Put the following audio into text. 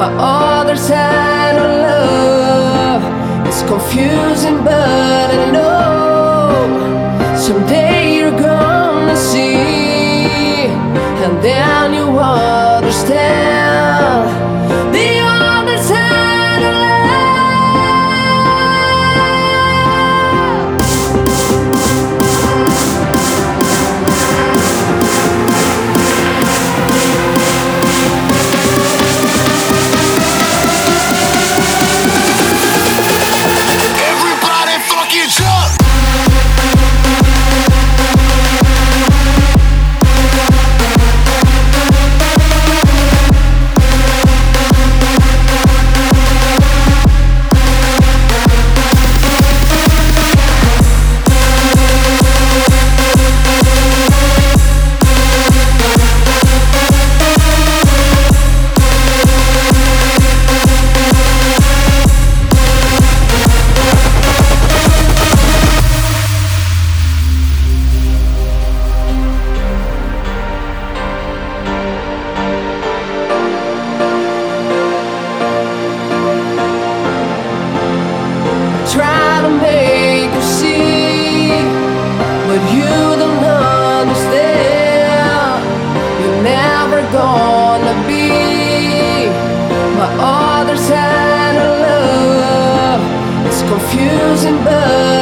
my other side of love. It's confusing, but I know someday. gonna be my other side of love. It's confusing, but.